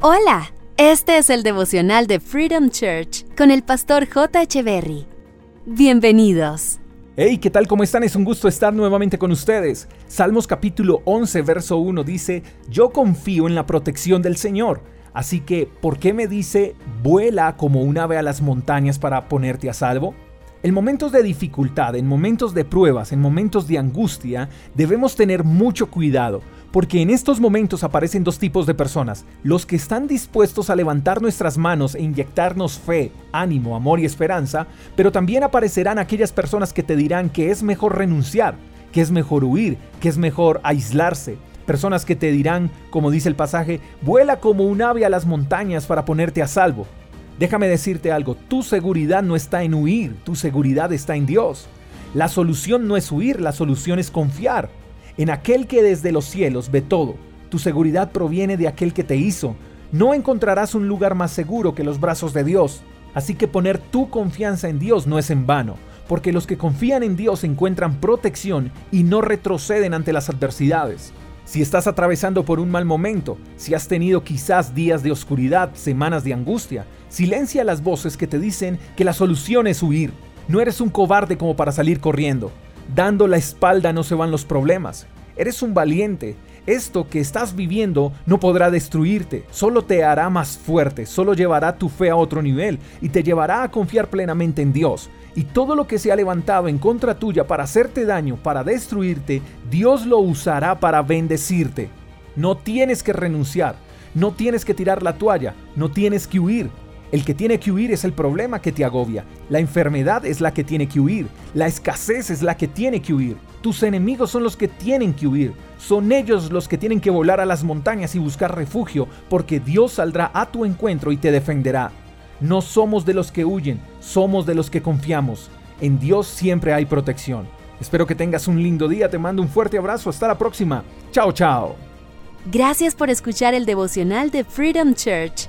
Hola, este es el devocional de Freedom Church con el pastor J. Berry. Bienvenidos. Hey, ¿qué tal? ¿Cómo están? Es un gusto estar nuevamente con ustedes. Salmos capítulo 11, verso 1 dice, Yo confío en la protección del Señor. Así que, ¿por qué me dice, vuela como un ave a las montañas para ponerte a salvo? En momentos de dificultad, en momentos de pruebas, en momentos de angustia, debemos tener mucho cuidado porque en estos momentos aparecen dos tipos de personas, los que están dispuestos a levantar nuestras manos e inyectarnos fe, ánimo, amor y esperanza, pero también aparecerán aquellas personas que te dirán que es mejor renunciar, que es mejor huir, que es mejor aislarse, personas que te dirán, como dice el pasaje, vuela como un ave a las montañas para ponerte a salvo. Déjame decirte algo, tu seguridad no está en huir, tu seguridad está en Dios. La solución no es huir, la solución es confiar en aquel que desde los cielos ve todo. Tu seguridad proviene de aquel que te hizo. No encontrarás un lugar más seguro que los brazos de Dios. Así que poner tu confianza en Dios no es en vano, porque los que confían en Dios encuentran protección y no retroceden ante las adversidades. Si estás atravesando por un mal momento, si has tenido quizás días de oscuridad, semanas de angustia, silencia las voces que te dicen que la solución es huir. No eres un cobarde como para salir corriendo. Dando la espalda no se van los problemas. Eres un valiente. Esto que estás viviendo no podrá destruirte, solo te hará más fuerte, solo llevará tu fe a otro nivel y te llevará a confiar plenamente en Dios. Y todo lo que se ha levantado en contra tuya para hacerte daño, para destruirte, Dios lo usará para bendecirte. No tienes que renunciar, no tienes que tirar la toalla, no tienes que huir. El que tiene que huir es el problema que te agobia. La enfermedad es la que tiene que huir. La escasez es la que tiene que huir. Tus enemigos son los que tienen que huir. Son ellos los que tienen que volar a las montañas y buscar refugio, porque Dios saldrá a tu encuentro y te defenderá. No somos de los que huyen, somos de los que confiamos. En Dios siempre hay protección. Espero que tengas un lindo día, te mando un fuerte abrazo, hasta la próxima. Chao, chao. Gracias por escuchar el devocional de Freedom Church